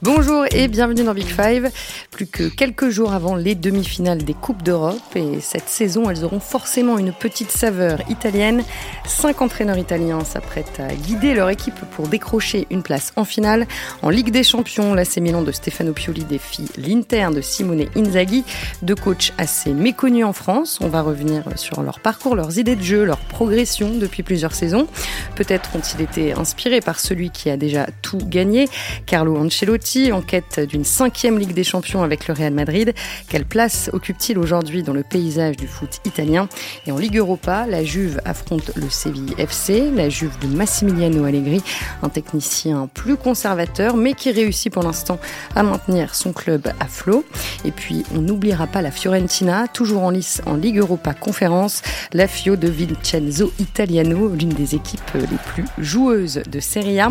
Bonjour et bienvenue dans Big Five. Plus que quelques jours avant les demi-finales des Coupes d'Europe et cette saison, elles auront forcément une petite saveur italienne. Cinq entraîneurs italiens s'apprêtent à guider leur équipe pour décrocher une place en finale. En Ligue des Champions, l'AC Milan de Stefano Pioli défie l'Inter de Simone Inzaghi, deux coachs assez méconnus en France. On va revenir sur leur parcours, leurs idées de jeu, leur progression depuis plusieurs saisons. Peut-être ont-ils été inspirés par celui qui a déjà tout gagné, Carlo Ancelotti en quête d'une cinquième Ligue des Champions avec le Real Madrid. Quelle place occupe-t-il aujourd'hui dans le paysage du foot italien? Et en Ligue Europa, la Juve affronte le Séville FC, la Juve de Massimiliano Allegri, un technicien plus conservateur mais qui réussit pour l'instant à maintenir son club à flot. Et puis on n'oubliera pas la Fiorentina, toujours en lice en Ligue Europa Conférence, la Fio de Vincenzo Italiano, l'une des équipes les plus joueuses de Serie A.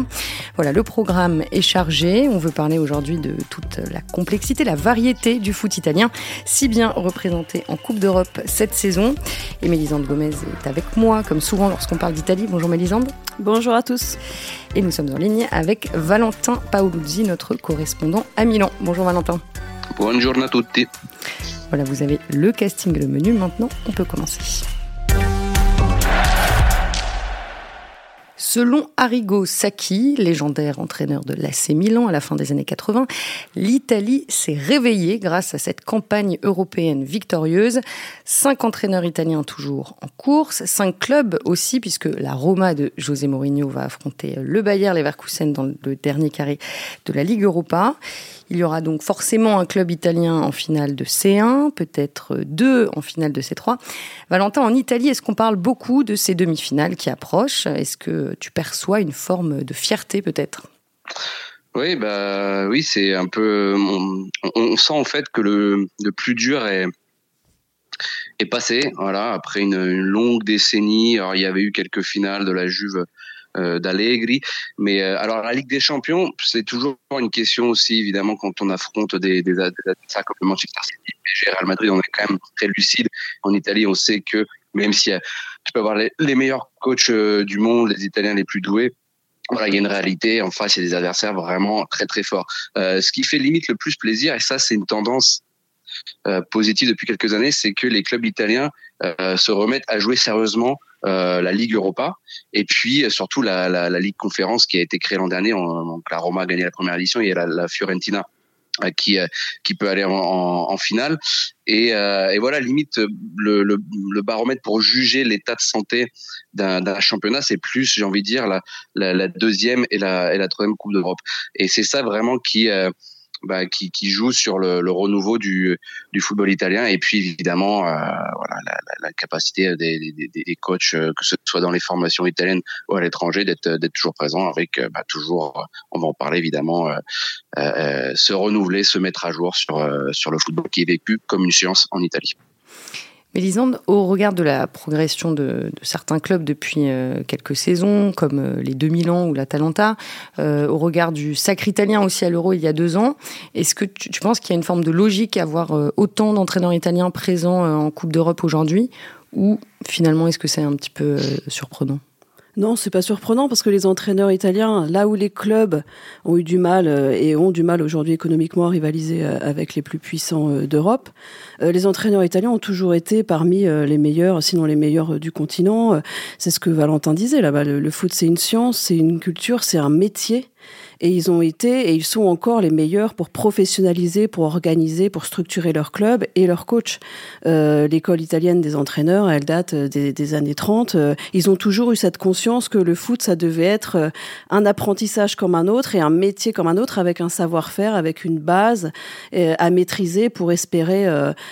Voilà, le programme est chargé. On veut parler aujourd'hui de toute la complexité, la variété du foot italien, si bien représenté en Coupe d'Europe cette saison. Et Mélisande Gomez est avec moi, comme souvent lorsqu'on parle d'Italie. Bonjour Mélisande. Bonjour à tous. Et nous sommes en ligne avec Valentin Paoluzzi, notre correspondant à Milan. Bonjour Valentin. Bonjour à tutti. Voilà, vous avez le casting et le menu. Maintenant, on peut commencer. Selon Arrigo Sacchi, légendaire entraîneur de l'AC Milan à la fin des années 80, l'Italie s'est réveillée grâce à cette campagne européenne victorieuse. Cinq entraîneurs italiens toujours en course, cinq clubs aussi, puisque la Roma de José Mourinho va affronter le Bayer Leverkusen dans le dernier carré de la Ligue Europa. Il y aura donc forcément un club italien en finale de C1, peut-être deux en finale de C3. Valentin, en Italie, est-ce qu'on parle beaucoup de ces demi-finales qui approchent? Est-ce que tu perçois une forme de fierté peut-être? Oui, bah oui, c'est un peu. On, sent en fait que le, le plus dur est est passé. Voilà, après une, une, longue décennie. Alors il y avait eu quelques finales de la Juve d'Allegri. Mais euh, alors la Ligue des Champions, c'est toujours une question aussi évidemment quand on affronte des, des adversaires comme le Manchester City, le Real Madrid, on est quand même très lucide. En Italie, on sait que même si tu peux avoir les, meilleurs coachs euh, du monde, les Italiens les plus doués, voilà, il y a une réalité. En face, il y a des adversaires vraiment très très forts. ce qui fait limite le plus plaisir, et ça, c'est une tendance positive depuis quelques années, c'est que les clubs italiens se remettent à jouer sérieusement euh, la Ligue Europa et puis euh, surtout la, la, la, Ligue Conférence qui a été créée l'an dernier. donc la Roma a gagné la première édition et la, la Fiorentina euh, qui qui peut aller en, en, finale et, et, voilà limite le, le, le, baromètre pour juger l'état de santé d'un championnat c'est plus j'ai envie de dire la, la, deuxième et la, et la troisième coupe d'Europe et c'est ça vraiment qui bah, qui, qui, joue sur le, le, renouveau du, du football italien et puis évidemment euh, voilà, la, la, capacité des, des, des, coachs, euh, que ce soit dans les formations italiennes ou à l'étranger, d'être toujours présents avec euh, bah, toujours, on va en parler évidemment, euh, se renouveler, se mettre à jour sur, sur le football qui est vécu comme une science en Italie. Mélisande, au regard de la progression de, certains clubs depuis euh, quelques saisons, comme euh, les 2000 ans ou l'Atalanta, euh, au regard du sacre italien aussi à l'Euro il y a deux ans, est-ce que tu, tu penses qu'il y a une forme de logique à avoir autant d'entraîneurs italiens présents en Coupe d'Europe aujourd'hui, ou finalement est-ce que c'est un petit peu surprenant? Non, c'est pas surprenant parce que les entraîneurs italiens, là où les clubs ont eu du mal euh, et ont du mal aujourd'hui économiquement à rivaliser euh, avec les plus puissants euh, d'Europe, les entraîneurs italiens ont toujours été parmi les meilleurs, sinon les meilleurs du continent. C'est ce que Valentin disait là-bas. Le foot, c'est une science, c'est une culture, c'est un métier. Et ils ont été et ils sont encore les meilleurs pour professionnaliser, pour organiser, pour structurer leur club et leur coach. Euh, L'école italienne des entraîneurs, elle date des, des années 30. Euh, ils ont toujours eu cette conscience que le foot, ça devait être euh, un apprentissage comme un autre et un métier comme un autre avec un savoir-faire, avec une base euh, à maîtriser pour espérer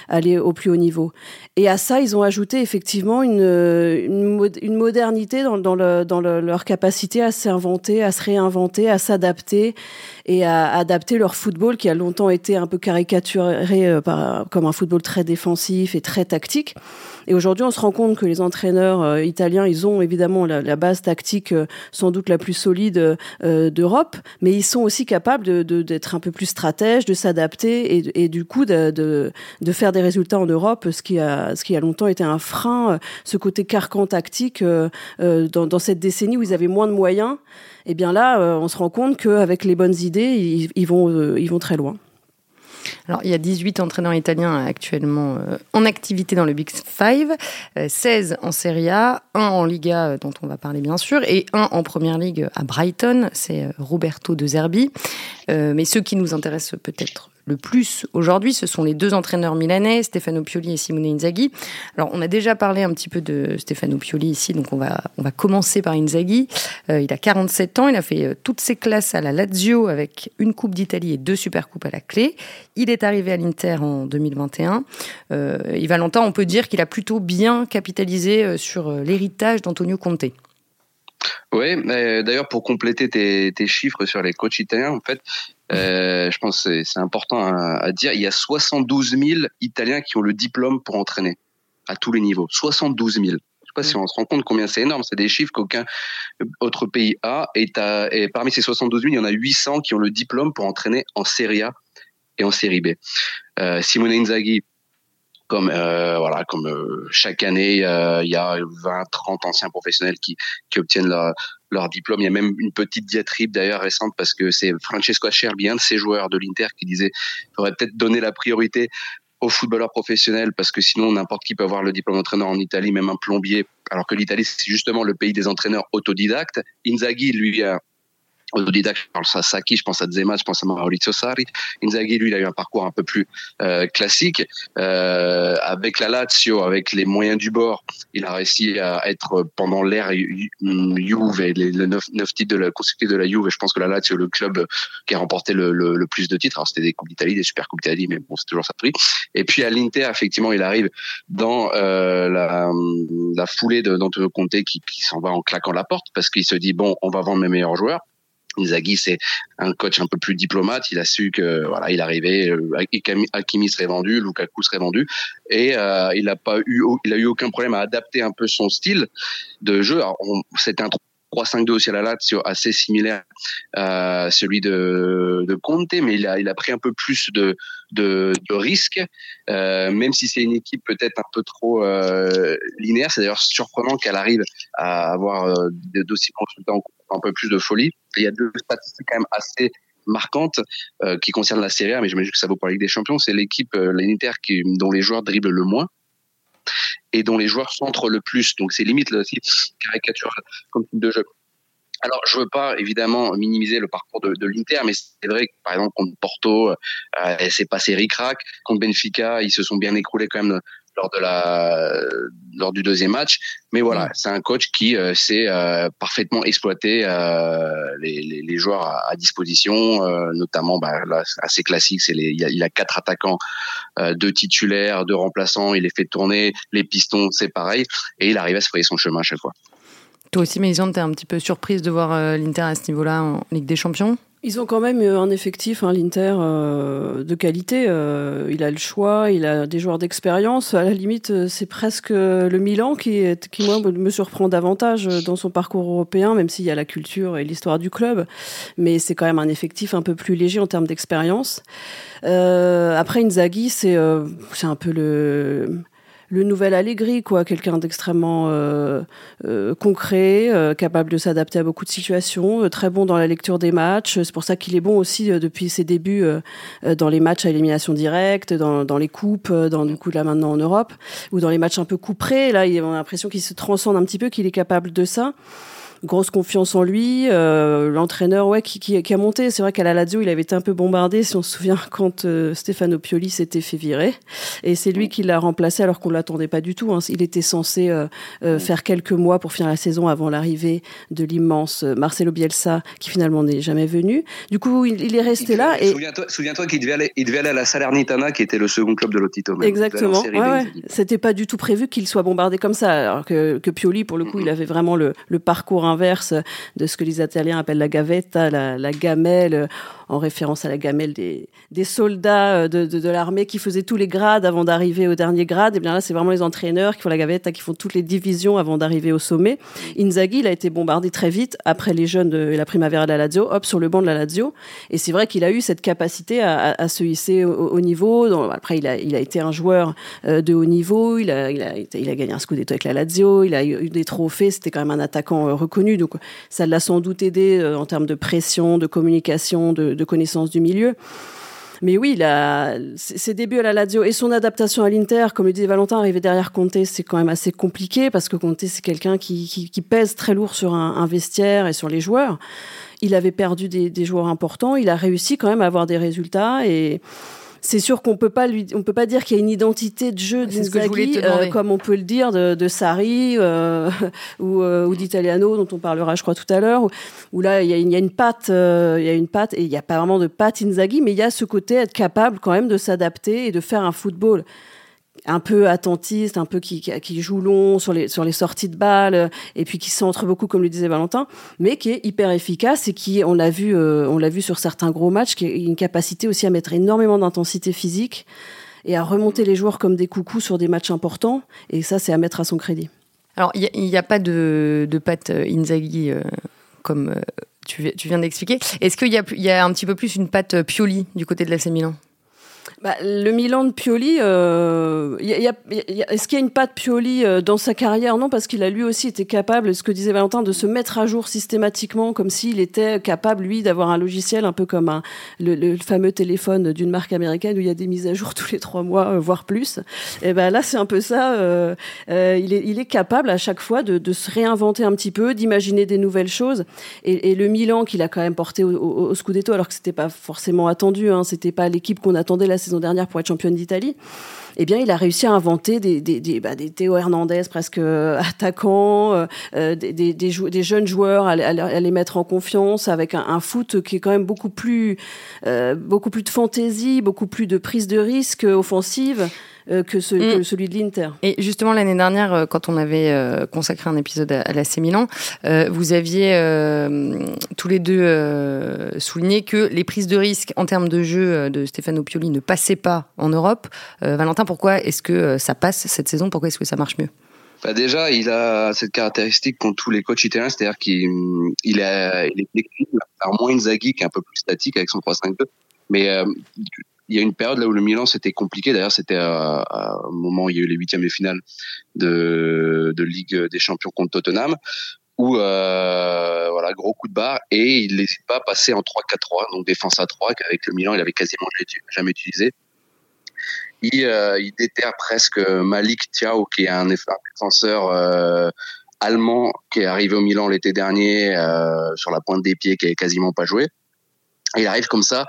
aller au plus haut niveau. Et à ça, ils ont ajouté effectivement une, modernité dans, dans, le, dans le, leur capacité à s'inventer, à se réinventer, à s'adapter et à adapter leur football qui a longtemps été un peu caricaturé euh, comme un football très défensif et très tactique. Et aujourd'hui, on se rend compte que les entraîneurs italiens, ils ont évidemment la, base tactique sans doute la plus solide d'Europe, mais ils sont aussi capables d'être un peu plus stratèges, de s'adapter et, du coup de, de, faire des résultats en Europe, ce qui a, ce qui a longtemps été un frein, ce côté carcan tactique dans, dans cette décennie où ils avaient moins de moyens. Et eh bien là, on se rend compte qu'avec les bonnes idées, ils, vont, ils vont très loin. Alors, il y a 18 entraîneurs italiens actuellement euh, en activité dans le Big Five, 16 euh, en Serie A, 1 en Liga, euh, dont on va parler bien sûr, et 1 en Première Ligue à Brighton, c'est Roberto De Zerbi. mais ceux qui nous intéressent peut-être le plus aujourd'hui, ce sont les deux entraîneurs milanais, Stefano Pioli et Simone Inzaghi. Alors, on a déjà parlé un petit peu de Stefano Pioli ici, donc on va, on va commencer par Inzaghi. Euh, il a 47 ans, il a fait euh, toutes ses classes à la Lazio avec une Coupe d'Italie et deux Supercoupes à la clé. Il est arrivé à l'Inter en 2021. Euh, et Valentin, on peut dire qu'il a plutôt bien capitalisé euh, sur l'héritage d'Antonio Conte. Oui, d'ailleurs pour compléter tes, tes, chiffres sur les coachs italiens, en fait, euh, je pense que c'est important à, dire. Il y a 72 000 Italiens qui ont le diplôme pour entraîner à tous les niveaux. 72 000. Je sais pas si on se rend compte combien c'est énorme. C'est des chiffres qu'aucun autre pays a. Et, et, parmi ces 72 000, il y en a 800 qui ont le diplôme pour entraîner en Serie A et en Série B. Euh, Simone Inzaghi, comme euh, voilà comme euh, chaque année euh, il y a 20 30 anciens professionnels qui qui obtiennent leur leur diplôme. Il y a même une petite diatribe d'ailleurs récente parce que c'est Francesco Acerbi un de ces joueurs de l'Inter qui disait faudrait peut-être donner la priorité aux footballeurs professionnels parce que sinon n'importe qui peut avoir le diplôme d'entraîneur en Italie même un plombier. Alors que l'Italie c'est justement le pays des entraîneurs autodidactes. Inzaghi lui a autodidacte, je pense à Saki, je pense à Zema, je pense à Maurizio Sarri. Inzaghi, lui, il a eu un parcours un peu plus euh, classique. Euh, avec la Lazio, avec les moyens du bord, il a réussi à être pendant l'ère Juve et les, neuf, titres de la consécutifs de la Juve. Je pense que la Lazio, le club qui a remporté le, le, plus de titres. Alors c'était des coupes d'Italie, des super coupes d'Italie, mais bon, c'est toujours ça prix. Et puis à l'Inter, effectivement, il arrive dans euh, la, la foulée d'Antonio Conte qui, qui s'en va en claquant la porte parce qu'il se dit bon, on va vendre mes meilleurs joueurs. Inzaghi, c'est un coach un peu plus diplomate. Il a su que voilà, il arrivait, euh, Hakimi serait vendu, Lukaku serait vendu, et euh, il a pas eu, il a eu aucun problème à adapter un peu son style de jeu. C'était un 3-5-2 aussi à la Lazio, assez similaire à celui de, de Conte, mais il a, pris un peu plus de, de, risques, euh, même si c'est une équipe peut-être un peu trop euh, linéaire. C'est d'ailleurs surprenant qu'elle arrive à avoir euh, d'aussi bons résultats un peu plus de folie. Il y a deux statistiques quand même assez marquantes euh, qui concernent la Serie A, mais j'imagine que ça vaut pour la Ligue des Champions. C'est l'équipe, euh, qui, dont les joueurs dribblent le moins et dont les joueurs centrent le plus. Donc c'est limite là aussi caricature comme type de jeu. Alors, je veux pas évidemment minimiser le parcours de, de l'Inter, mais c'est vrai que par exemple contre Porto, euh, c'est passé ric-rac. Contre Benfica, ils se sont bien écroulés quand même lors de la lors du deuxième match. Mais voilà, c'est un coach qui euh, sait euh, parfaitement exploiter euh, les, les, les, joueurs à, disposition, euh, notamment bah, là, assez classique. C'est il, il, a quatre attaquants, deux titulaires, deux remplaçants. Il les fait tourner. Les pistons, c'est pareil, et il arrive à se frayer son chemin à chaque fois. Toi aussi, Mélisande, t'es un petit peu surprise de voir l'Inter à ce niveau-là en Ligue des Champions? Ils ont quand même un effectif, hein, l'Inter, euh, de qualité. Euh, il a le choix, il a des joueurs d'expérience. À la limite, euh, c'est presque le Milan qui, moi, me surprend davantage dans son parcours européen, même s'il y a la culture et l'histoire du club. Mais c'est quand même un effectif un peu plus léger en termes d'expérience. après, Inzaghi, c'est un peu le le nouvel Allegri, quoi, quelqu'un d'extrêmement euh, euh, concret, euh, capable de s'adapter à beaucoup de situations, très bon dans la lecture des matchs. C'est pour ça qu'il est bon aussi depuis ses débuts dans les matchs à élimination directe, dans, dans les coupes, dans du coup là maintenant en Europe, ou dans les matchs un peu couperés. Là, on a l'impression qu'il se transcende un petit peu, qu'il est capable de ça grosse confiance en lui. Euh, L'entraîneur, ouais, qui, qui, qui, a monté. C'est vrai qu'à la Lazio, il avait été un peu bombardé, si on se souvient, quand euh, Stefano Pioli s'était fait virer. Et c'est lui qui l'a remplacé alors qu'on l'attendait pas du tout. Hein. Il était censé euh, faire quelques mois pour finir la saison avant l'arrivée de l'immense Marcelo Bielsa, qui finalement n'est jamais venu. Du coup, il, il est resté là. Et... Souviens-toi souviens qu'il devait aller, il devait aller à la Salernitana, qui était le second club de Lotito. Exactement. Ouais, ouais. C'était pas du tout prévu qu'il soit bombardé comme ça. Alors que, que Pioli, pour le coup, il avait vraiment le, le parcours de ce que les Italiens appellent la gavetta, la, gamelle. En référence à la gamelle des, des soldats de, de, de l'armée qui faisaient tous les grades avant d'arriver au dernier grade. Et bien là, c'est vraiment les entraîneurs qui font la gavette, qui font toutes les divisions avant d'arriver au sommet. Inzaghi, il a été bombardé très vite après les jeunes de la Primavera de la Lazio, hop, sur le banc de la Lazio. Et c'est vrai qu'il a eu cette capacité à, à, se hisser au, niveau. après, il a, il a été un joueur de haut niveau. Il a, il a, il a gagné un scudetto avec la Lazio. Il a eu des trophées. C'était quand même un attaquant reconnu. Donc, ça l'a sans doute aidé en termes de pression, de communication, de, de connaissance du milieu. Mais oui, ses débuts à la Lazio et son adaptation à l'Inter, comme le disait Valentin, arriver derrière Conte, c'est quand même assez compliqué parce que Conte, c'est quelqu'un qui, pèse très lourd sur un, un, vestiaire et sur les joueurs. Il avait perdu des, des joueurs importants, il a réussi quand même à avoir des résultats et c'est sûr qu'on peut pas lui, on peut pas dire qu'il y a une identité de jeu d'Inzaghi euh, comme on peut le dire de, de Sarri euh, ou, euh, ou d'Italiano dont on parlera, je crois tout à l'heure. Où, là il y y a une patte, euh, il y a une patte et il n'y a pas vraiment de patte Inzaghi, mais il y a ce côté être capable quand même de s'adapter et de faire un football un peu attentiste, un peu qui, joue long sur les, sorties de balles, et puis qui centre beaucoup, comme le disait Valentin, mais qui est hyper efficace et qui, on l'a vu, euh, on l'a vu sur certains gros matchs, qui a une capacité aussi à mettre énormément d'intensité physique et à remonter les joueurs comme des coucous sur des matchs importants. Et ça, c'est à mettre à son crédit. Alors, il n'y a, pas de, de patte euh, Inzaghi euh, comme tu, tu viens d'expliquer. Est-ce qu'il y, y a, un petit peu plus une patte Pioli du côté de l'AC Milan? Bah, le Milan de Pioli, euh, est-ce qu'il y a une patte Pioli euh, dans sa carrière? Non, parce qu'il a lui aussi été capable, ce que disait Valentin, de se mettre à jour systématiquement, comme s'il était capable, lui, d'avoir un logiciel un peu comme un, le, le fameux téléphone d'une marque américaine où il y a des mises à jour tous les trois mois, euh, voire plus. Et ben là, c'est un peu ça. Euh, euh, il, est, il est capable à chaque fois de, de se réinventer un petit peu, d'imaginer des nouvelles choses. Et, et le Milan qu'il a quand même porté au, au, au Scudetto, alors que c'était pas forcément attendu, hein, c'était pas l'équipe qu'on attendait la saison dernière pour être championne d'Italie, eh bien, il a réussi à inventer des, des, des, bah, des Théo Hernandez presque euh, attaquants, euh, euh, des, des, des, jeunes joueurs, à, à, les mettre en confiance avec un, foot qui est quand même beaucoup plus, beaucoup plus de fantaisie, beaucoup plus de prise de risque offensive. Euh, que, ce, mm. que, celui de l'Inter. Et justement, l'année dernière, euh, quand on avait euh, consacré un épisode à, à l'AC Milan, vous aviez tous les deux souligné que les prises de risque en termes de jeu de Stefano Pioli ne passaient pas en Europe. Valentin, pourquoi est-ce que ça passe cette saison? Pourquoi est-ce que ça marche mieux? Bah déjà, il a cette caractéristique qu'ont tous les coachs italiens, c'est-à-dire qu'il il est, il est flexible, alors moins Inzaghi qui est un peu plus statique avec son 3-5-2, mais euh, il y a une période là où le Milan c'était compliqué. D'ailleurs, c'était au moment où il y a eu les huitièmes de finale de, de Ligue des Champions contre Tottenham, où euh, voilà gros coup de barre et il n'hésite pas à passer en 3-4-3, donc défense à 3 qu'avec le Milan il avait quasiment jamais utilisé. Il, euh, il déterre presque Malik Thiaw qui est un, défenseur euh, allemand qui est arrivé au Milan l'été dernier euh, sur la pointe des pieds qui avait quasiment pas joué. Il arrive comme ça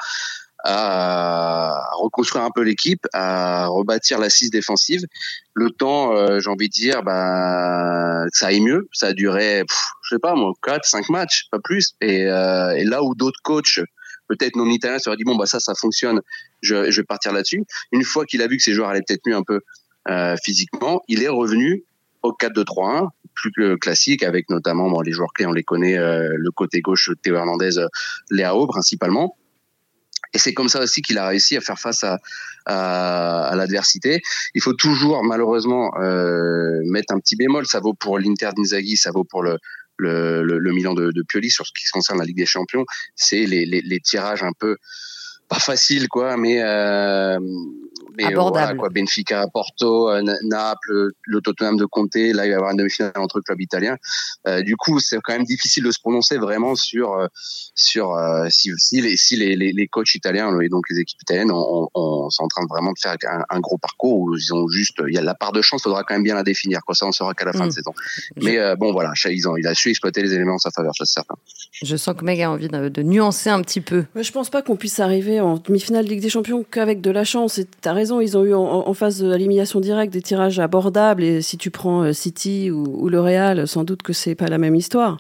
à reconstruire un peu l'équipe, à rebâtir l'assise défensive. Le temps, euh, j'ai envie de dire, bah, ça aille mieux. Ça a duré, je sais pas moi, 4, 5 matchs, pas plus. Et, euh, et là où d'autres coachs, peut-être non italiens, se dit, bon, bah ça, ça fonctionne, je, vais partir là-dessus. Une fois qu'il a vu que ses joueurs allaient peut-être mieux un peu euh, physiquement, il est revenu au 4-2-3-1, plus que classique, avec notamment bon, les joueurs clés, on les connaît, le côté gauche, Théo Hernandez, Léao principalement. Et c'est comme ça aussi qu'il a réussi à faire face à, à, à l'adversité. Il faut toujours, malheureusement, euh, mettre un petit bémol. Ça vaut pour l'Inter d'Inzaghi, ça vaut pour le, le, le, Milan de, de, Pioli sur ce qui concerne la Ligue des Champions. C'est les, les, les, tirages un peu pas faciles, quoi, mais euh, mais voilà, quoi, Benfica, Porto, euh, Naples, le Tottenham de Conte, là il va y avoir une demi-finale entre clubs italiens. Euh, du coup, c'est quand même difficile de se prononcer vraiment sur euh, sur euh, si, si, les, si les, les, les, coachs italiens et donc les équipes italiennes on, on, sont en train de vraiment de faire un, un, gros parcours où ils ont juste il y a la part de chance, faudra quand même bien la définir. Quoi, ça on saura qu'à la fin mmh. de saison. Mais euh, bon voilà, ils ont, il a su exploiter les éléments en sa faveur, ça c'est certain. Je sens que Meg a envie de, de nuancer un petit peu. Mais je pense pas qu'on puisse arriver en demi-finale de Ligue des Champions qu'avec de la chance. T'as raison, ils ont eu en, en phase de l'élimination directe des tirages abordables et si tu prends euh, City ou, ou le Real, sans doute que c'est pas la même histoire.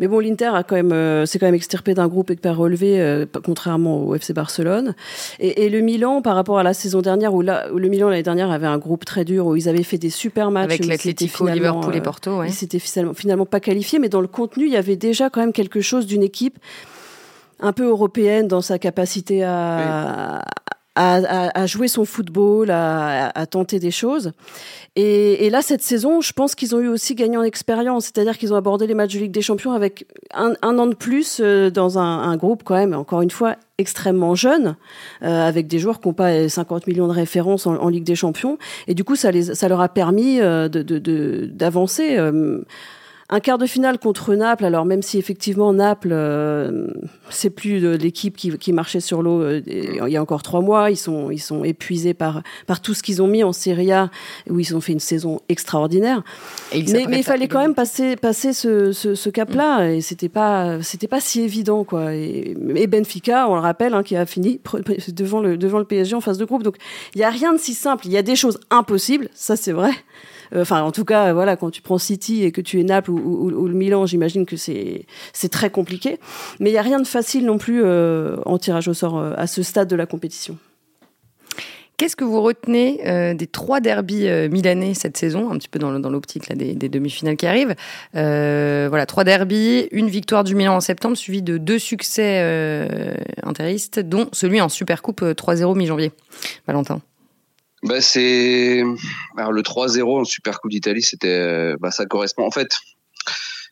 Mais bon, l'Inter a quand même, euh, c'est quand même extirpé d'un groupe hyper relevé, euh, contrairement au FC Barcelone. Et, et, le Milan, par rapport à la saison dernière, où, là, où le Milan l'année dernière avait un groupe très dur, où ils avaient fait des super matchs. Avec l'Atlético, Liverpool et Porto, ouais. Ils s'étaient finalement, finalement pas qualifiés, mais dans le contenu, il y avait déjà quand même quelque chose d'une équipe un peu européenne dans sa capacité à, à, jouer son football, à, tenter des choses. Et, là, cette saison, je pense qu'ils ont eu aussi gagné en expérience, c'est-à-dire qu'ils ont abordé les matchs de Ligue des Champions avec un, an de plus euh, dans un, groupe quand même, encore une fois, extrêmement jeune, euh, avec des joueurs qui n'ont pas 50 millions de références en, Ligue des Champions. Et du coup, ça, leur a permis euh, d'avancer. Un quart de finale contre Naples, alors même si effectivement Naples, euh, c'est plus l'équipe qui, qui, marchait sur l'eau euh, il y a encore trois mois, ils sont, ils sont épuisés par, par tout ce qu'ils ont mis en Serie A, où ils ont fait une saison extraordinaire. mais, mais il fallait quand même passer, passer ce, ce, cap-là, mm. et c'était pas, c'était pas si évident, quoi. Et, Benfica, on le rappelle, hein, qui a fini devant le, devant le PSG en phase de groupe. Donc il n'y a rien de si simple. Il y a des choses impossibles, ça c'est vrai. Euh, enfin, en tout cas, voilà, quand tu prends City et que tu es Naples ou, le Milan, j'imagine que c'est c'est très compliqué. Mais il y a rien de facile non plus euh, en tirage au sort euh, à ce stade de la compétition. Qu'est-ce que vous retenez des trois derbies milanais cette saison, un petit peu dans, l'optique des, des demi-finales qui arrivent Voilà, trois derbies, une victoire du Milan en septembre, suivie de deux succès interistes, dont celui en Supercoupe 3-0 mi-janvier. Valentin bah c'est alors le 3-0 en Super Coupe d'Italie, c'était bah ça correspond en fait.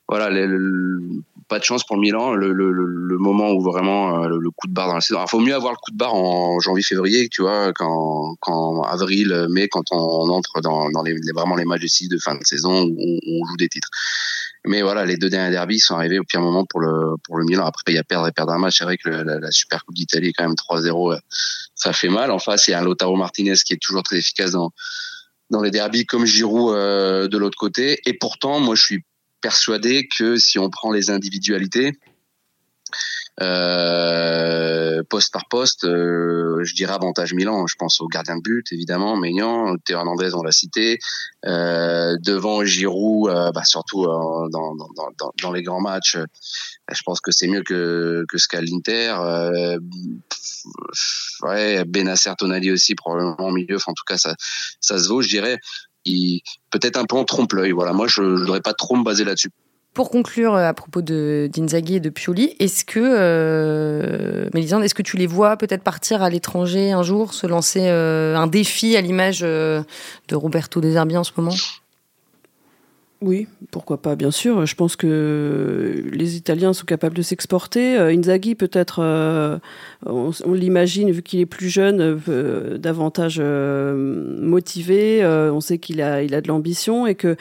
Voilà, pas de chance pour Milan. Le, le, le moment où vraiment euh, le, coup de barre dans la saison. Il faut mieux avoir le coup de barre en janvier-février, tu vois, qu'en, qu'en avril, mai, quand on, entre dans, dans les, vraiment les matchs de fin de saison où on, joue des titres. Mais voilà, les deux derniers derbys sont arrivés au pire moment pour le pour le Milan. Après, il y a perdre et perdre un match. C'est vrai que la, la, Super Coupe d'Italie, quand même 3-0, ça fait mal. En face, il y a un Lotaro Martinez qui est toujours très efficace dans dans les derbys, comme Giroud euh, de l'autre côté. Et pourtant, moi, je suis persuadé que si on prend les individualités, euh, poste par poste, euh, je dirais avantage Milan. Je pense au gardien de but, évidemment, Maignan, Théo Hernandez, on l'a cité. Euh, devant Giroud, euh, bah, surtout dans, dans, dans, dans, les grands matchs, je pense que c'est mieux que, que ce qu'a l'Inter. ouais, Benacer, Tonali aussi, probablement au milieu. Enfin, en tout cas, ça, ça se vaut, je dirais. Peut-être un peu en trompe-l'œil. Voilà, moi, je ne voudrais pas trop me baser là-dessus. Pour conclure euh, à propos de d'Inzaghi et de Pioli, est-ce que euh, Mélisande, est-ce que tu les vois peut-être partir à l'étranger un jour, se lancer euh, un défi à l'image euh, de Roberto De Zerbi en ce moment? Oui, pourquoi pas, bien sûr. Je pense que les Italiens sont capables de s'exporter. Inzaghi, peut-être, on, l'imagine, vu qu'il est plus jeune, davantage motivé. on sait qu'il a, il a de l'ambition et que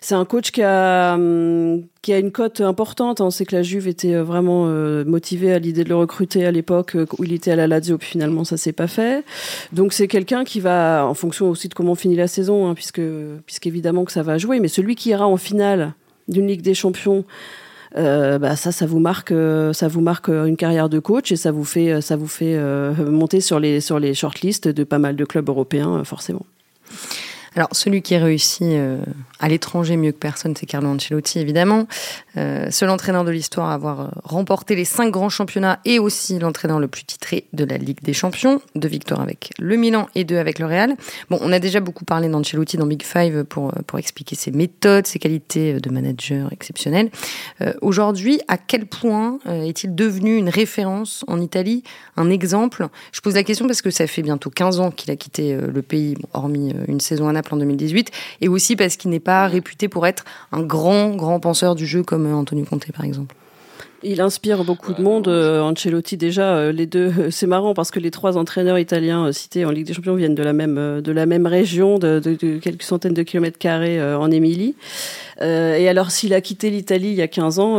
c'est un coach qui a hum, qui a une cote importante. On sait que la Juve était euh, vraiment euh, motivée à l'idée de le recruter à l'époque euh, où il était à la Lazio, puis finalement ça s'est pas fait. Donc c'est quelqu'un qui va, en fonction aussi de comment finit la saison, hein, puisque puisqu'évidemment que ça va jouer, mais celui qui ira en finale d'une Ligue des Champions. bah ça, ça vous marque, ça vous marque une carrière de coach et ça vous fait, ça vous fait monter sur les sur les shortlists de pas mal de clubs européens, forcément. Alors, celui qui réussit euh, à l'étranger mieux que personne, c'est Carlo Ancelotti, évidemment. Euh, seul entraîneur de l'histoire à avoir euh, remporté les cinq grands championnats et aussi l'entraîneur le plus titré de la Ligue des Champions. Deux victoires avec le Milan et deux avec le Real. Bon, on a déjà beaucoup parlé d'Ancelotti dans Big Five pour, pour expliquer ses méthodes, ses qualités de manager exceptionnelles. Aujourd'hui, à quel point est-il devenu une référence en Italie, un exemple? Je pose la question parce que ça fait bientôt 15 ans qu'il a quitté le pays, hormis une saison à Naples en 2018, et aussi parce qu'il n'est pas réputé pour être un grand, grand penseur du jeu comme Antonio Conte, par exemple. Il inspire beaucoup de monde. Euh, Ancelotti déjà, euh, les deux, c'est marrant parce que les trois entraîneurs italiens euh, cités en Ligue des Champions viennent de la même de la même région, de, quelques centaines de kilomètres carrés en Émilie. et alors, s'il a quitté l'Italie il y a 15 ans,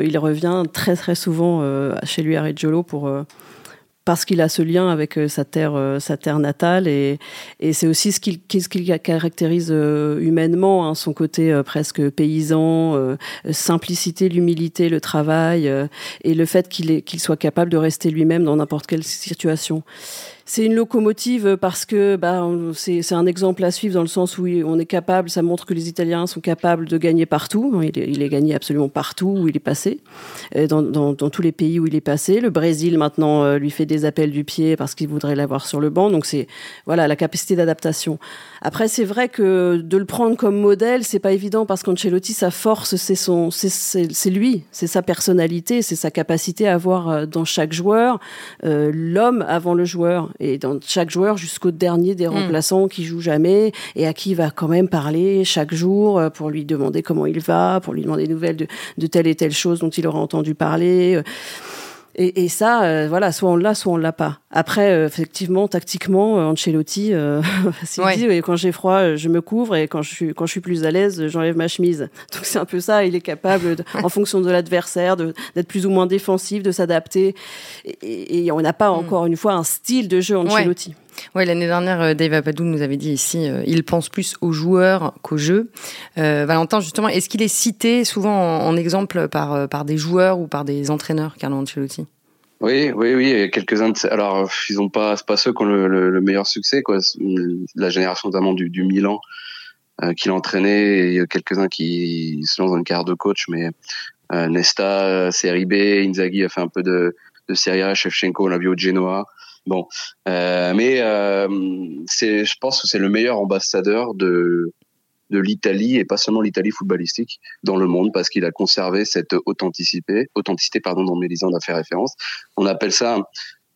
il revient très très souvent chez lui à Reggiolo pour parce qu'il a ce lien avec euh, sa terre, euh, sa terre natale, et, et c'est aussi ce qui, ce qui caractérise euh, humainement, hein, son côté presque paysan, simplicité, l'humilité, le travail, et le fait qu'il qu'il soit capable de rester lui-même dans n'importe quelle situation. C'est une locomotive parce que bah, c'est un exemple à suivre dans le sens où on est capable, ça montre que les Italiens sont capables de gagner partout. Il est, il est gagné absolument partout où il est passé, euh, dans, dans, dans, tous les pays où il est passé. Le Brésil maintenant euh, lui fait des appels du pied parce qu'il voudrait l'avoir sur le banc. Donc c'est voilà la capacité d'adaptation. Après c'est vrai que de le prendre comme modèle, c'est pas évident parce qu'Ancelotti sa force c'est son c'est lui, c'est sa personnalité, c'est sa capacité à avoir euh, dans chaque joueur euh, l'homme avant le joueur et dans chaque joueur jusqu'au dernier des hmm. remplaçants qui joue jamais et à qui il va quand même parler chaque jour euh, pour lui demander comment il va, pour lui demander des nouvelles de, de telle et telle chose dont il aura entendu parler. Et, et ça, euh, voilà, soit on l'a, soit on l'a pas. Après, euh, effectivement, tactiquement, euh, Ancelotti, euh, dit, quand j'ai froid, je me couvre et quand je suis, quand je suis plus à l'aise, j'enlève ma chemise. Donc c'est un peu ça. Il est capable, en fonction de l'adversaire, d'être plus ou moins défensif, de s'adapter. Et, et, on n'a pas mm. encore une fois un style de jeu Ancelotti. Ouais, l'année dernière, euh, Dave Apadou nous avait dit ici, euh, il pense plus aux joueurs qu'au jeu. Euh, Valentin, justement, est-ce qu'il est cité souvent en, exemple par, euh, par des joueurs ou par des entraîneurs, Carlo Ancelotti? Oui, oui, oui. Quelques-uns. Alors, ils ont pas, c'est pas ceux qui ont le, le, meilleur succès, quoi. La génération notamment du, Milan euh, qui l'entraînait, et quelques-uns qui se lancent dans une carrière de coach, mais euh, Nesta, Serie B, Inzaghi a fait un peu de, de Serie A, Shevchenko, on l'a vu au Genoa. Bon, euh, mais euh, c'est, je pense que c'est le meilleur ambassadeur de de l'Italie et pas seulement l'Italie footballistique dans le monde parce qu'il a conservé cette authenticité, authenticité pardon dont Mélisande a fait référence. On appelle ça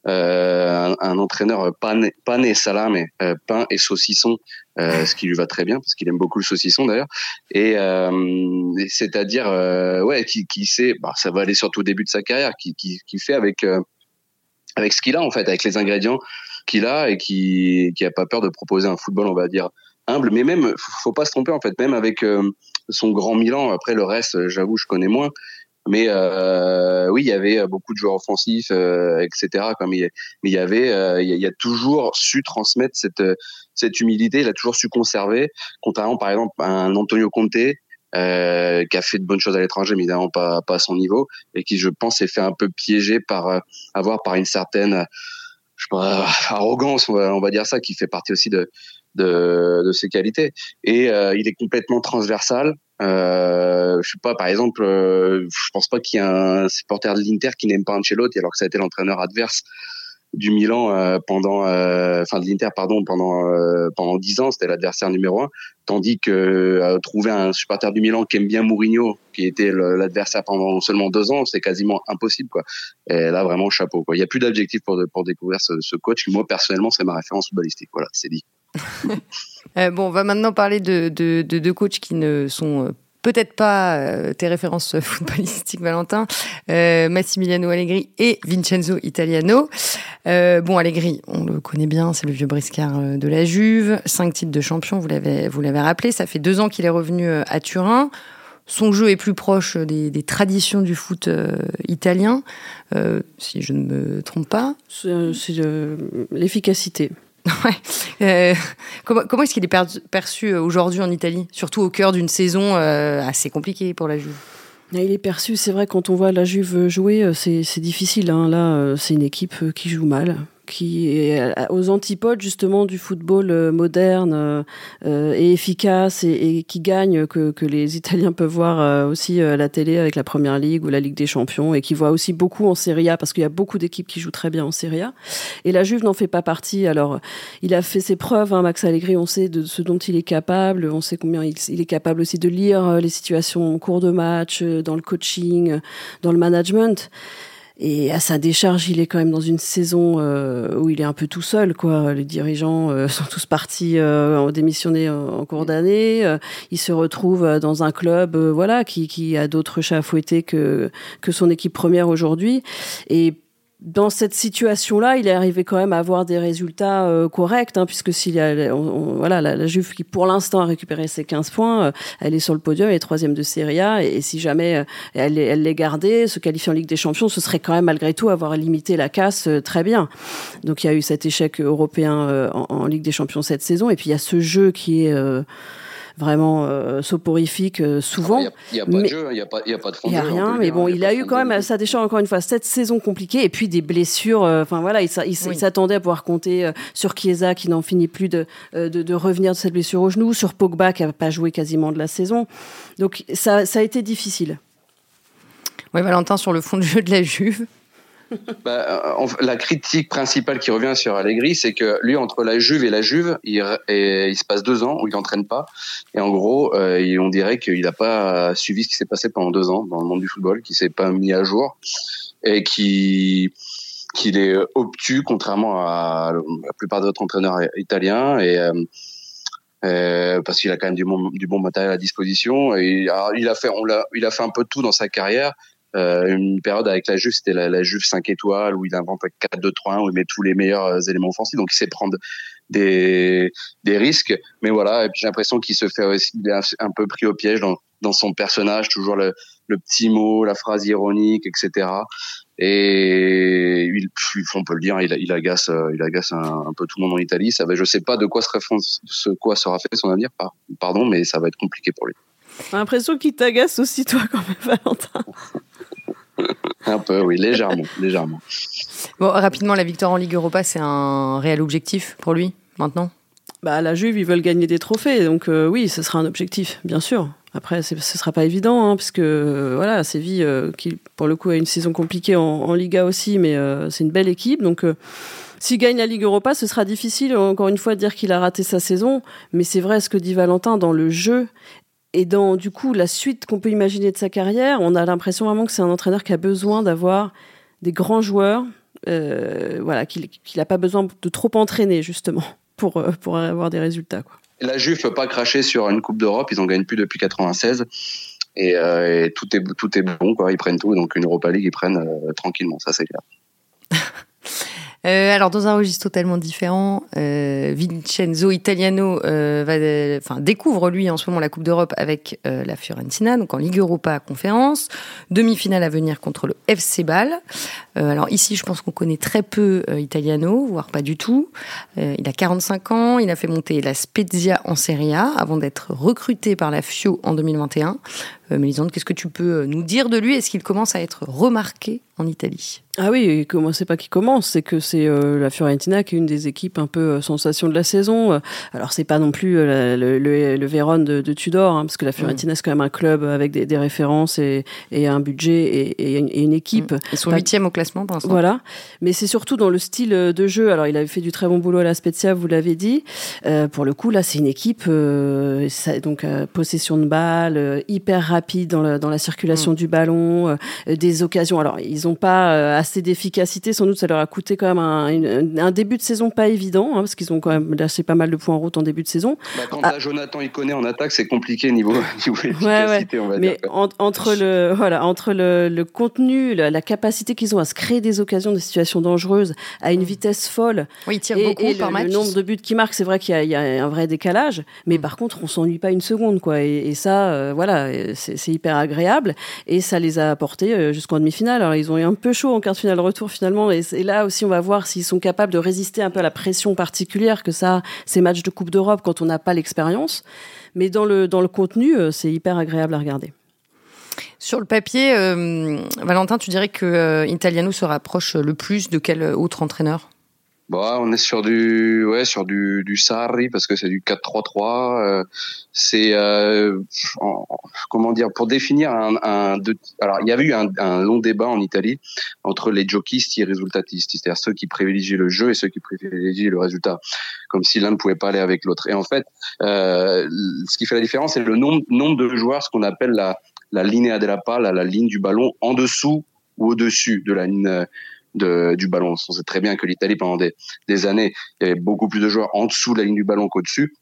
euh, un, entraîneur pain et salame, euh, pain et saucisson, ce qui lui va très bien parce qu'il aime beaucoup le saucisson d'ailleurs. Et, c'est-à-dire ouais, qui, qui sait, bah, ça va aller surtout au début de sa carrière, qui, qui, qui fait avec avec ce qu'il a en fait, avec les ingrédients qu'il a et qui qui a pas peur de proposer un football, on va dire humble, mais même faut pas se tromper en fait, même avec euh, son grand Milan. Après le reste, j'avoue, je connais moins. Mais euh, oui, il y avait beaucoup de joueurs offensifs, euh, etc. Comme mais il y avait, euh, il, y a, toujours su transmettre cette cette humilité. Il a toujours su conserver, contrairement par exemple à un Antonio Conte euh, qui a fait de bonnes choses à l'étranger, mais évidemment pas, pas à son niveau, et qui, je pense, s'est fait un peu piéger par euh, avoir par une certaine je sais pas, arrogance, on va, on va, dire ça, qui fait partie aussi de, de, de ses qualités. Et euh, il est complètement transversal. Euh, je sais pas, par exemple, euh, je pense pas qu'il y ait un supporter de l'Inter qui n'aime pas Ancelotti, alors que ça a été l'entraîneur adverse du Milan euh, pendant, euh, enfin de l'Inter pardon pendant euh, pendant dix ans, c'était l'adversaire numéro un, tandis que trouver un supporter du Milan qui aime bien Mourinho, qui était l'adversaire pendant seulement deux ans, c'est quasiment impossible quoi. Et là vraiment chapeau quoi. Il y a plus d'objectifs pour pour découvrir ce, coach. Moi personnellement, c'est ma référence footballistique. Voilà, c'est dit. bon, on va maintenant parler de, de, de deux coachs qui ne sont peut-être pas euh, tes références footballistiques, Valentin, euh, Massimiliano Allegri et Vincenzo Italiano. Euh, bon, Allegri, on le connaît bien, c'est le vieux briscard euh, de la Juve, cinq titres de champion, vous l'avez vous l'avez rappelé. Ça fait deux ans qu'il est revenu euh, à Turin. Son jeu est plus proche des traditions du foot italien, si je ne me trompe pas. C'est l'efficacité. Euh, comment, est-ce qu'il est perçu euh, aujourd'hui en Italie, surtout au cœur d'une saison euh, assez compliquée pour la Juve il est perçu, c'est vrai, quand on voit la Juve jouer, c'est difficile. Hein. Là, c'est une équipe qui joue mal, qui est euh, aux antipodes justement du football euh, moderne euh, et efficace et, qui gagne que, que, les Italiens peuvent voir aussi à la télé avec la Première Ligue ou la Ligue des Champions et qui voit aussi beaucoup en Serie A parce qu'il y a beaucoup d'équipes qui jouent très bien en Serie A et la Juve n'en fait pas partie. Alors il a fait ses preuves, hein, Max Allegri, on sait de ce dont il est capable, on sait combien il, il est capable aussi de lire les situations en cours de match, dans le coaching, dans le management. Et à sa décharge, il est quand même dans une saison euh, où il est un peu tout seul, quoi. Les dirigeants euh, sont tous partis euh, démissionner en, cours d'année. Euh, il se retrouve dans un club, voilà, qui, a d'autres chats à fouetter que que son équipe première aujourd'hui. Dans cette situation-là, il est arrivé quand même à avoir des résultats euh, corrects, hein, puisque s'il y a, voilà, la, la, Juve qui pour l'instant a récupéré ses 15 points, euh, elle est sur le podium, elle est troisième de Serie A, et, si jamais euh, elle, elle les gardait, se qualifier en Ligue des Champions, ce serait quand même malgré tout avoir limité la casse très bien. Donc il y a eu cet échec européen en, en, Ligue des Champions cette saison, et puis il y a ce jeu qui est vraiment soporifique souvent. Il n'y a, pas de jeu, il n'y a, pas, a de fond Il n'y a rien, mais bon, il a, eu quand même, ça déchire encore une fois, cette saison compliquée et puis des blessures. Enfin voilà, il, s'attendait à pouvoir compter sur Chiesa qui n'en finit plus de, de, de, revenir de cette blessure au genou, sur Pogba qui n'a pas joué quasiment de la saison. Donc ça, ça a été difficile. Oui, Valentin, sur le fond de jeu de la Juve. Bah, la critique principale qui revient sur Allegri, c'est que lui, entre la Juve et la Juve, il, se passe deux ans où il n'entraîne pas. Et en gros, euh, on dirait qu'il n'a pas suivi ce qui s'est passé pendant deux ans dans le monde du football, qu'il s'est pas mis à jour et qui qu'il est obtus, contrairement à la plupart d'autres entraîneurs italiens. Et euh, euh, parce qu'il a quand même du bon, du bon matériel à disposition. Et il a fait, on l'a, il a fait un peu de tout dans sa carrière. Euh, une période avec la Juve, c'était la, la, Juve 5 étoiles où il invente un 4-2-3-1 où il met tous les meilleurs euh, éléments offensifs. Donc il sait prendre des, des risques. Mais voilà, et puis j'ai l'impression qu'il se fait aussi, il est un peu pris au piège dans, dans son personnage, toujours le, le petit mot, la phrase ironique, etc. Et il, on peut le dire, il, il agace, euh, il agace un, peu tout le monde en Italie. Ça va, je sais pas de quoi, serait, ce quoi sera fait son avenir, pardon, mais ça va être compliqué pour lui. J'ai l'impression qu'il t'agace aussi, toi, quand même, Valentin. un peu, oui, légèrement, légèrement. Bon, rapidement, la victoire en Ligue Europa, c'est un réel objectif pour lui, maintenant? Bah, La Juve, ils veulent gagner des trophées, donc euh, oui, ce sera un objectif, bien sûr. Après, ce ne sera pas évident, hein, puisque euh, voilà, Séville, euh, qui pour le coup a une saison compliquée en, Liga aussi, mais c'est une belle équipe. Donc, s'il gagne la Ligue Europa, ce sera difficile, encore une fois, de dire qu'il a raté sa saison. Mais c'est vrai ce que dit Valentin dans le jeu et dans, du coup, la suite qu'on peut imaginer de sa carrière, on a l'impression vraiment que c'est un entraîneur qui a besoin d'avoir des grands joueurs, euh, voilà, qu'il n'a pas besoin de trop entraîner, justement, pour, euh, pour avoir des résultats. Quoi. La Juve ne peut pas cracher sur une Coupe d'Europe, ils n'en gagnent plus depuis 96. Et, euh, et, tout, est, tout est bon, quoi. ils prennent tout. Donc une Europa League, ils prennent euh, tranquillement, ça c'est clair. Euh, alors, dans un registre totalement différent, euh, Vincenzo Italiano euh, va, enfin, découvre, lui, en ce moment, la Coupe d'Europe avec euh, la Fiorentina, donc en Ligue Europa conférence. Demi-finale à venir contre le FC Bâle. Euh, alors, ici, je pense qu'on connaît très peu Italiano, voire pas du tout. il a 45 ans, il a fait monter la Spezia en Serie A avant d'être recruté par la Fio en 2021. Mélisande, qu'est-ce que tu peux nous dire de lui? Est-ce qu'il commence à être remarqué en Italie? Ah oui, c'est pas qui commence, c'est que c'est euh, la Fiorentina qui est une des équipes un peu euh, sensation de la saison. Alors c'est pas non plus euh, le, le, le, Vérone de, de Tudor, hein, parce que la Fiorentina c'est quand même un club avec des, des références et, et, un budget et, et, une équipe. Ils sont huitième au classement pour l'instant. Voilà, mais c'est surtout dans le style de jeu. Alors il avait fait du très bon boulot à la Spezia, vous l'avez dit. pour le coup là c'est une équipe ça, donc possession de balle, hyper rapide dans la, dans la circulation mm. du ballon, des occasions. Alors ils ont pas assez d'efficacité. Sans doute, ça leur a coûté quand même un, un début de saison pas évident, hein, parce qu'ils ont quand même lâché pas mal de points en route en début de saison. Bah, quand ah. Jonathan il connaît en attaque, c'est compliqué niveau, niveau efficacité, on va Mais entre le voilà, entre le, le contenu, la, capacité qu'ils ont à se créer des occasions, des situations dangereuses, à une vitesse folle, oui, et, beaucoup et par le, match. le nombre de buts qu'ils marquent, c'est vrai qu'il y, y, a un vrai décalage. Mais par contre, on s'ennuie pas une seconde, quoi. Et, et ça, euh, voilà, c'est hyper agréable. Et ça les a apportés euh, jusqu'en demi-finale. Alors ils ont eu un peu chaud en quart de finale retour finalement. Et, là aussi, on va voir s'ils sont capables de résister un peu à la pression particulière que ça, ces matchs de Coupe d'Europe quand on n'a pas l'expérience. Mais dans le, dans le contenu, euh, c'est hyper agréable à regarder. Sur le papier, euh, Valentin, tu dirais que euh, Italiano se rapproche le plus de quel autre entraîneur? Bon, on est sur du ouais sur du du Sarri parce que c'est du 4-3-3. Euh, c'est euh, comment dire pour définir un, un alors il y avait eu un, un, long débat en Italie entre les jokistes et les résultatistes, c'est-à-dire ceux qui privilégient le jeu et ceux qui privilégient le résultat, comme si l'un ne pouvait pas aller avec l'autre. Et en fait, euh, ce qui fait la différence, c'est le nombre nombre de joueurs, ce qu'on appelle la la linea della palla, la ligne du ballon en dessous ou au-dessus de la ligne de, du ballon. On sait très bien que l'Italie, pendant des, des, années, il y avait beaucoup plus de joueurs en dessous de la ligne du ballon qu'au-dessus.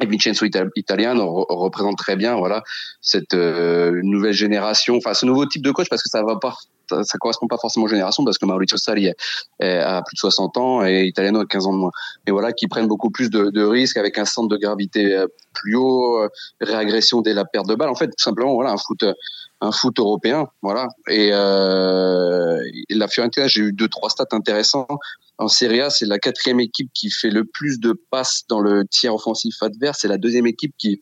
Et Vincenzo Italiano représente très bien voilà cette euh, nouvelle génération, enfin ce nouveau type de coach parce que ça va pas, ça, correspond pas forcément aux générations parce que Mauricio Sarri a plus de 60 ans et Italiano a 15 ans de moins. Mais voilà, qui prennent beaucoup plus de, de risques avec un centre de gravité euh, plus haut, euh, réagression dès la perte de balle. En fait, tout simplement voilà un foot un foot européen, voilà. Et euh, la Fiorentina, j'ai eu deux trois stats intéressants. en Serie A, c'est la quatrième équipe qui fait le plus de passes dans le tiers offensif adverse. C'est la deuxième équipe qui,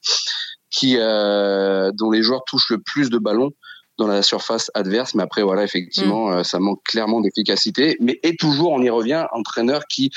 qui euh, dont les joueurs touchent le plus de ballons dans la surface adverse. Mais après, voilà, effectivement, mm. euh, ça manque clairement d'efficacité. Mais et toujours, on y revient, entraîneur qui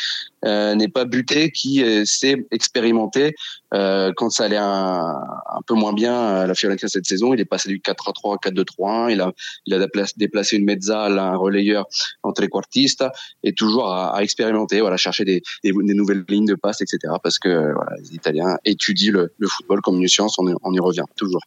euh, n'est pas buté, qui euh, sait expérimenter. Euh, quand ça allait un, un, peu moins bien la Fiorentina cette saison, il est passé du 4 3 4 2 3 1. Il a, il a déplacé une mezzale, un relayeur entre les quartistes et toujours à, à, expérimenter, voilà, chercher des, des, des, nouvelles lignes de passe, etc. Parce que voilà, les Italiens étudient le, le football comme une science. On, on y revient toujours.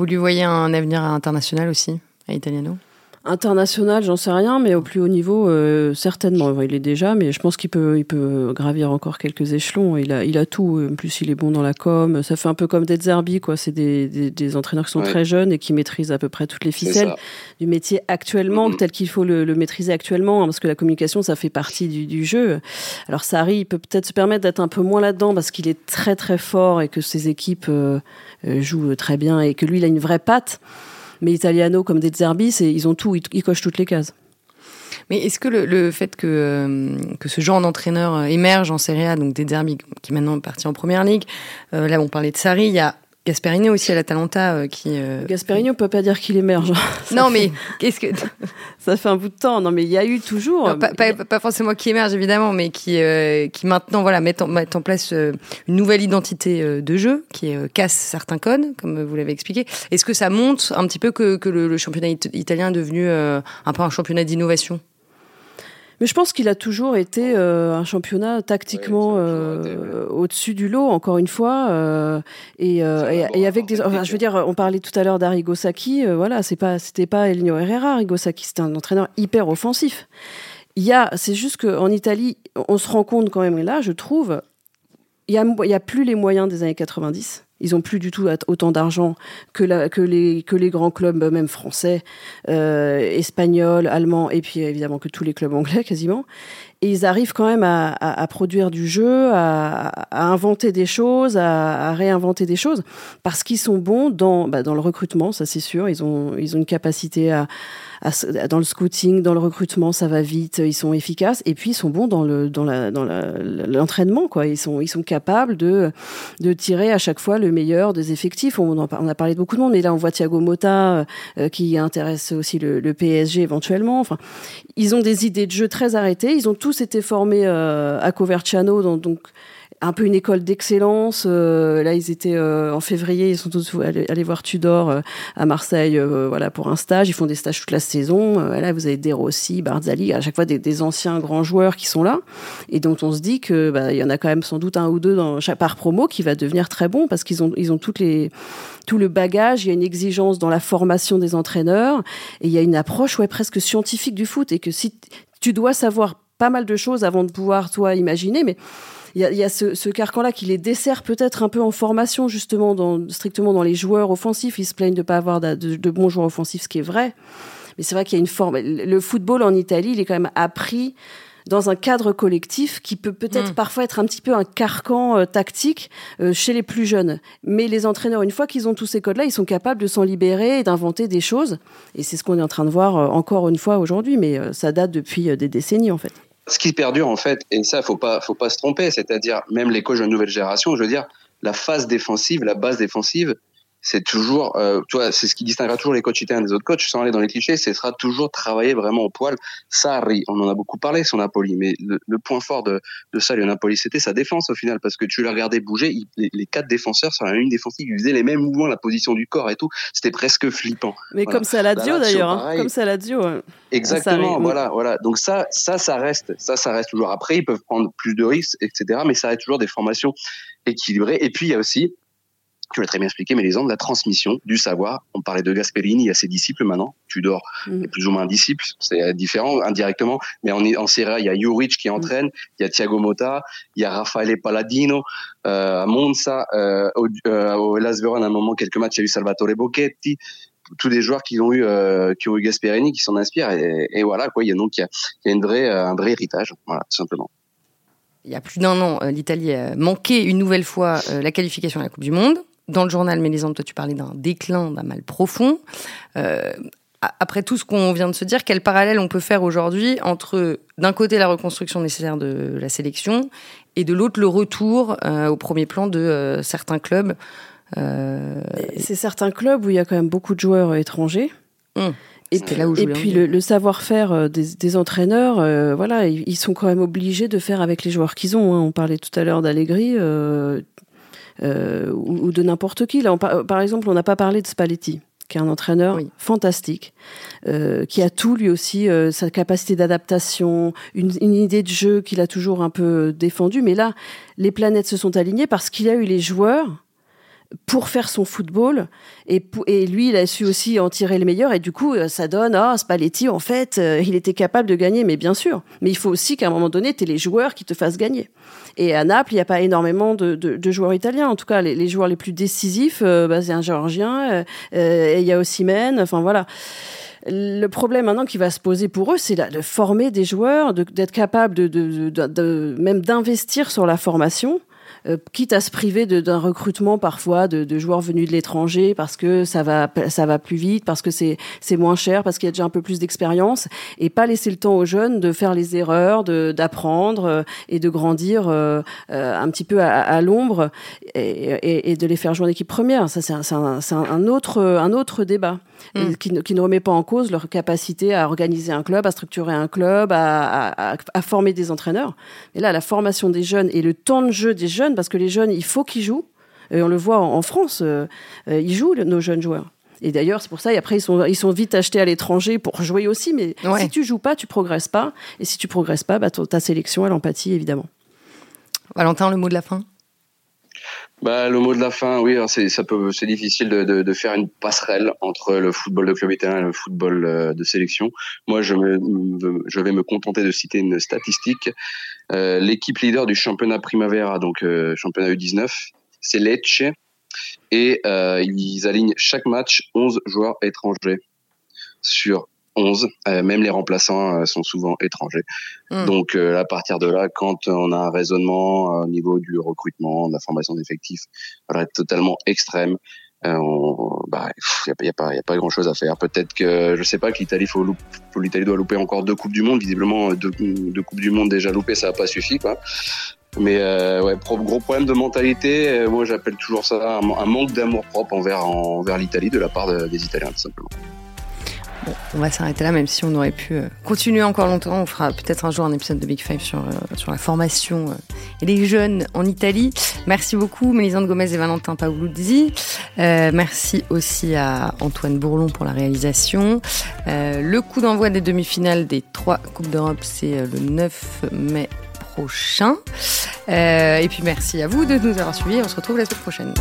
Vous lui voyez un avenir international aussi, à Italiano? International, j'en sais rien, mais au plus haut niveau, euh, certainement. Il est déjà, mais je pense qu'il peut, il peut gravir encore quelques échelons. Il a, il a tout. En plus, il est bon dans la com. Ça fait un peu comme des Zerbi, quoi. C'est des, des, des, entraîneurs qui sont très jeunes et qui maîtrisent à peu près toutes les ficelles du métier actuellement, mm-hmm. tel qu'il faut le, le, maîtriser actuellement, hein, parce que la communication, ça fait partie du, du jeu. Alors, Sarri, il peut peut-être se permettre d'être un peu moins là-dedans parce qu'il est très très fort et que ses équipes euh, euh jouent très bien et que lui, il a une vraie patte. Mais Italiano comme des Zerbi, ils ont tout, ils, cochent toutes les cases. Mais est-ce que le, fait que, euh, que ce genre d'entraîneur euh, émerge en Serie A, donc des Zerbi qui maintenant est parti en Première Ligue, euh, là on parlait de Sarri, il y a Gasperini aussi à l'Atalanta euh, qui. Euh... Gasperini, on peut pas dire qu'il émerge. non, mais qu'est-ce que ça fait un bout de temps. Non, mais il y a eu toujours. pas, pas, pas, forcément qui émerge évidemment, mais qui euh, qui maintenant voilà met en, met en place euh, une nouvelle identité euh, de jeu qui casse certains codes, comme vous l'avez expliqué. Est-ce que ça montre un petit peu que, que le, le championnat italien est devenu un peu un championnat d'innovation? Mais je pense qu'il a toujours été euh, un championnat tactiquement euh, au-dessus du lot, encore une fois, euh, et, et, et, avec des. Enfin, je veux dire, on parlait tout à l'heure d'Arrigo Sacchi. Voilà, c'est pas, c'était pas Herrera. Arrigo Sacchi, c'était un entraîneur hyper offensif. Il y a, c'est juste qu'en Italie, on se rend compte quand même, et là, je trouve, il y a, il y a plus les moyens des années 90. Ils ont plus du tout autant d'argent que, les, grands clubs, même français, euh, espagnols, allemands, et puis évidemment que tous les clubs anglais quasiment. Et ils arrivent quand même à, produire du jeu, à, inventer des choses, à, réinventer des choses, parce qu'ils sont bons dans, bah, le recrutement, ça c'est sûr. Ils ont une capacité à, dans le scouting, dans le recrutement, ça va vite, ils sont efficaces, et puis ils sont bons dans le dans la dans l'entraînement, quoi. Ils sont ils sont capables de de tirer à chaque fois le meilleur des effectifs. On, en, on a parlé de beaucoup de monde, mais là on voit Thiago Motta euh, qui intéresse aussi le, le PSG éventuellement. Enfin, ils ont des idées de jeu très arrêtées. Ils ont tous été formés euh, à Coverciano, donc un peu une école d'excellence. Euh, là, ils étaient euh, en février, ils sont tous allés, voir Tudor euh, à Marseille, euh, voilà, pour un stage. Ils font des stages toute la saison. là, vous avez De Rossi, Barzali, à chaque fois des, des, anciens grands joueurs qui sont là et dont on se dit que bah, il y en a quand même sans doute un ou deux dans chaque par promo qui va devenir très bon parce qu'ils ont ils ont toutes les tout le bagage. Il y a une exigence dans la formation des entraîneurs et il y a une approche ouais presque scientifique du foot et que si tu dois savoir pas mal de choses avant de pouvoir toi imaginer, mais il y a, y a, ce, ce carcan-là qui les dessert peut-être un peu en formation, justement, dans, strictement dans les joueurs offensifs. Ils se plaignent de ne pas avoir de, de, de, bons joueurs offensifs, ce qui est vrai. Mais c'est vrai qu'il y a une forme. Le football en Italie, il est quand même appris dans un cadre collectif qui peut peut-être mmh. parfois être un petit peu un carcan euh, tactique euh, chez les plus jeunes. Mais les entraîneurs, une fois qu'ils ont tous ces codes-là, ils sont capables de s'en libérer et d'inventer des choses. Et c'est ce qu'on est en train de voir euh, encore une fois aujourd'hui, mais ça date depuis des décennies en fait ce qui perdure en fait, et ça faut pas faut pas se tromper, c'est-à-dire même les coachs de nouvelle génération, je veux dire, la phase défensive, la base défensive, c'est toujours, euh, tu vois, c'est ce qui distinguera toujours les coachs italiens des autres coachs, sans aller dans les clichés, ce sera toujours travailler vraiment au poil. Sarri, on en a beaucoup parlé sur Napoli, mais le, le point fort de, de Sarri au Napoli, c'était sa défense au final, parce que tu l'as regardé bouger, il, les, les, quatre défenseurs sur la ligne défensive, ils faisaient les mêmes mouvements, la position du corps et tout, c'était presque flippant. Mais voilà. comme ça Lazio d'ailleurs, hein. comme ça Lazio. Ouais. Exactement, Sarri, voilà, voilà. Donc ça, ça, ça reste, ça, ça reste toujours. Après, ils peuvent prendre plus de risques, etc., mais ça reste toujours des formations équilibrées. Et puis il y a aussi tu l'as très bien expliqué, mais les ans de la transmission du savoir. On parlait de Gasperini, il y a ses disciples maintenant. Tudor mm. est plus ou moins un disciple, c'est différent indirectement. Mais en, en Serie A, il y a Juric qui entraîne, mm. il y a Thiago Motta, il y a Raffaele Palladino euh, à Monza, euh, au, euh, au Las Verona, à un moment, quelques matchs, il y a eu Salvatore Bocchetti tous des joueurs qui ont eu euh, qui ont eu Gasperini qui s'en inspirent et, et, voilà quoi il y a donc il y a, il y a une vraie un vrai héritage voilà tout simplement il y a plus d'un an, l'Italie a manqué une nouvelle fois la qualification à la Coupe du Monde dans le journal Mélisande, toi tu parlais d'un déclin, d'un mal profond. Euh, après tout ce qu'on vient de se dire, quel parallèle on peut faire aujourd'hui entre, d'un côté, la reconstruction nécessaire de la sélection et de l'autre, le retour au premier plan de certains clubs C'est certains clubs où il y a quand même beaucoup de joueurs étrangers. Hum. Et, là où et puis le, savoir-faire des, entraîneurs, voilà, ils, sont quand même obligés de faire avec les joueurs qu'ils ont. Hein. On parlait tout à l'heure d'Allegri euh, ou, de n'importe qui. Là, par exemple, on n'a pas parlé de Spalletti qui est un entraîneur fantastique, euh, qui a tout lui aussi, euh, sa capacité d'adaptation, une, une, idée de jeu qu'il a toujours un peu défendue. Mais là, les planètes se sont alignées parce qu'il a eu les joueurs pour faire son football et, et lui il a su aussi en tirer le meilleur et du coup euh, ça donne ah Spalletti en fait euh, il était capable de gagner mais bien sûr. Mais il faut aussi qu'à un moment donné tu les joueurs qui te fassent gagner. Et à Naples il n'y a pas énormément de, de, de, joueurs italiens. En tout cas les, les joueurs les plus décisifs euh, bah, c'est un géorgien et il y a aussi Men enfin voilà. Le problème maintenant qui va se poser pour eux, c'est de former des joueurs, d'être capable de, de, de même d'investir sur la formation euh, quitte à se priver d'un recrutement parfois de, de, joueurs venus de l'étranger parce que ça va ça va plus vite, parce que c'est c'est moins cher, parce qu'il y a déjà un peu plus d'expérience, et pas laisser le temps aux jeunes de faire les erreurs, d'apprendre euh, et de grandir euh, un petit peu à, à l'ombre et, et, et, de les faire jouer en équipe première. Ça c'est un, un, un, autre un autre débat. Mm. Qui, ne, qui, ne, remet pas en cause leur capacité à organiser un club, à structurer un club, à, à, à, former des entraîneurs. Mais là, la formation des jeunes et le temps de jeu des jeunes, parce que les jeunes, il faut qu'ils jouent. Et on le voit en, France, euh, euh, ils jouent, nos jeunes joueurs. Et d'ailleurs, c'est pour ça, et après, ils sont, ils sont vite achetés à l'étranger pour jouer aussi. Mais si tu joues pas, tu progresses pas. Et si tu progresses pas, bah, ta sélection, elle empathie, évidemment. Valentin, le mot de la fin? Bah, le mot de la fin, oui, c'est ça peut, c'est difficile de, de, de, faire une passerelle entre le football de club italien et le football euh, de sélection. Moi, je, me, je vais me contenter de citer une statistique. Euh, L'équipe leader du championnat Primavera, donc euh, championnat U19, c'est Lecce, et euh, ils alignent chaque match 11 joueurs étrangers sur 11. Euh, même les remplaçants euh, sont souvent étrangers. Hmm. Donc euh, à partir de là, quand on a un raisonnement au niveau du recrutement, de la formation d'effectifs, voilà, totalement extrême, il bah, y a, a pas grand chose à faire. Peut-être que je sais pas que l'Italie faut, l'Italie doit louper encore deux coupes du monde. Visiblement deux, deux coupes du monde déjà loupées, ça n'a pas suffi quoi. Mais euh, ouais, gros problème de mentalité. moi, j'appelle toujours ça un, manque d'amour propre envers envers l'Italie de la part des Italiens, tout simplement. Bon, on va s'arrêter là, même si on aurait pu euh, continuer encore longtemps. On fera peut-être un jour un épisode de Big Five sur, euh, sur la formation euh, et les jeunes en Italie. Merci beaucoup, Mélisande Gomez et Valentin Paoluzzi. merci aussi à Antoine Bourlon pour la réalisation. le coup d'envoi des demi-finales des trois Coupes d'Europe, c'est le 9 mai prochain. et puis merci à vous de nous avoir suivis. On se retrouve la semaine prochaine.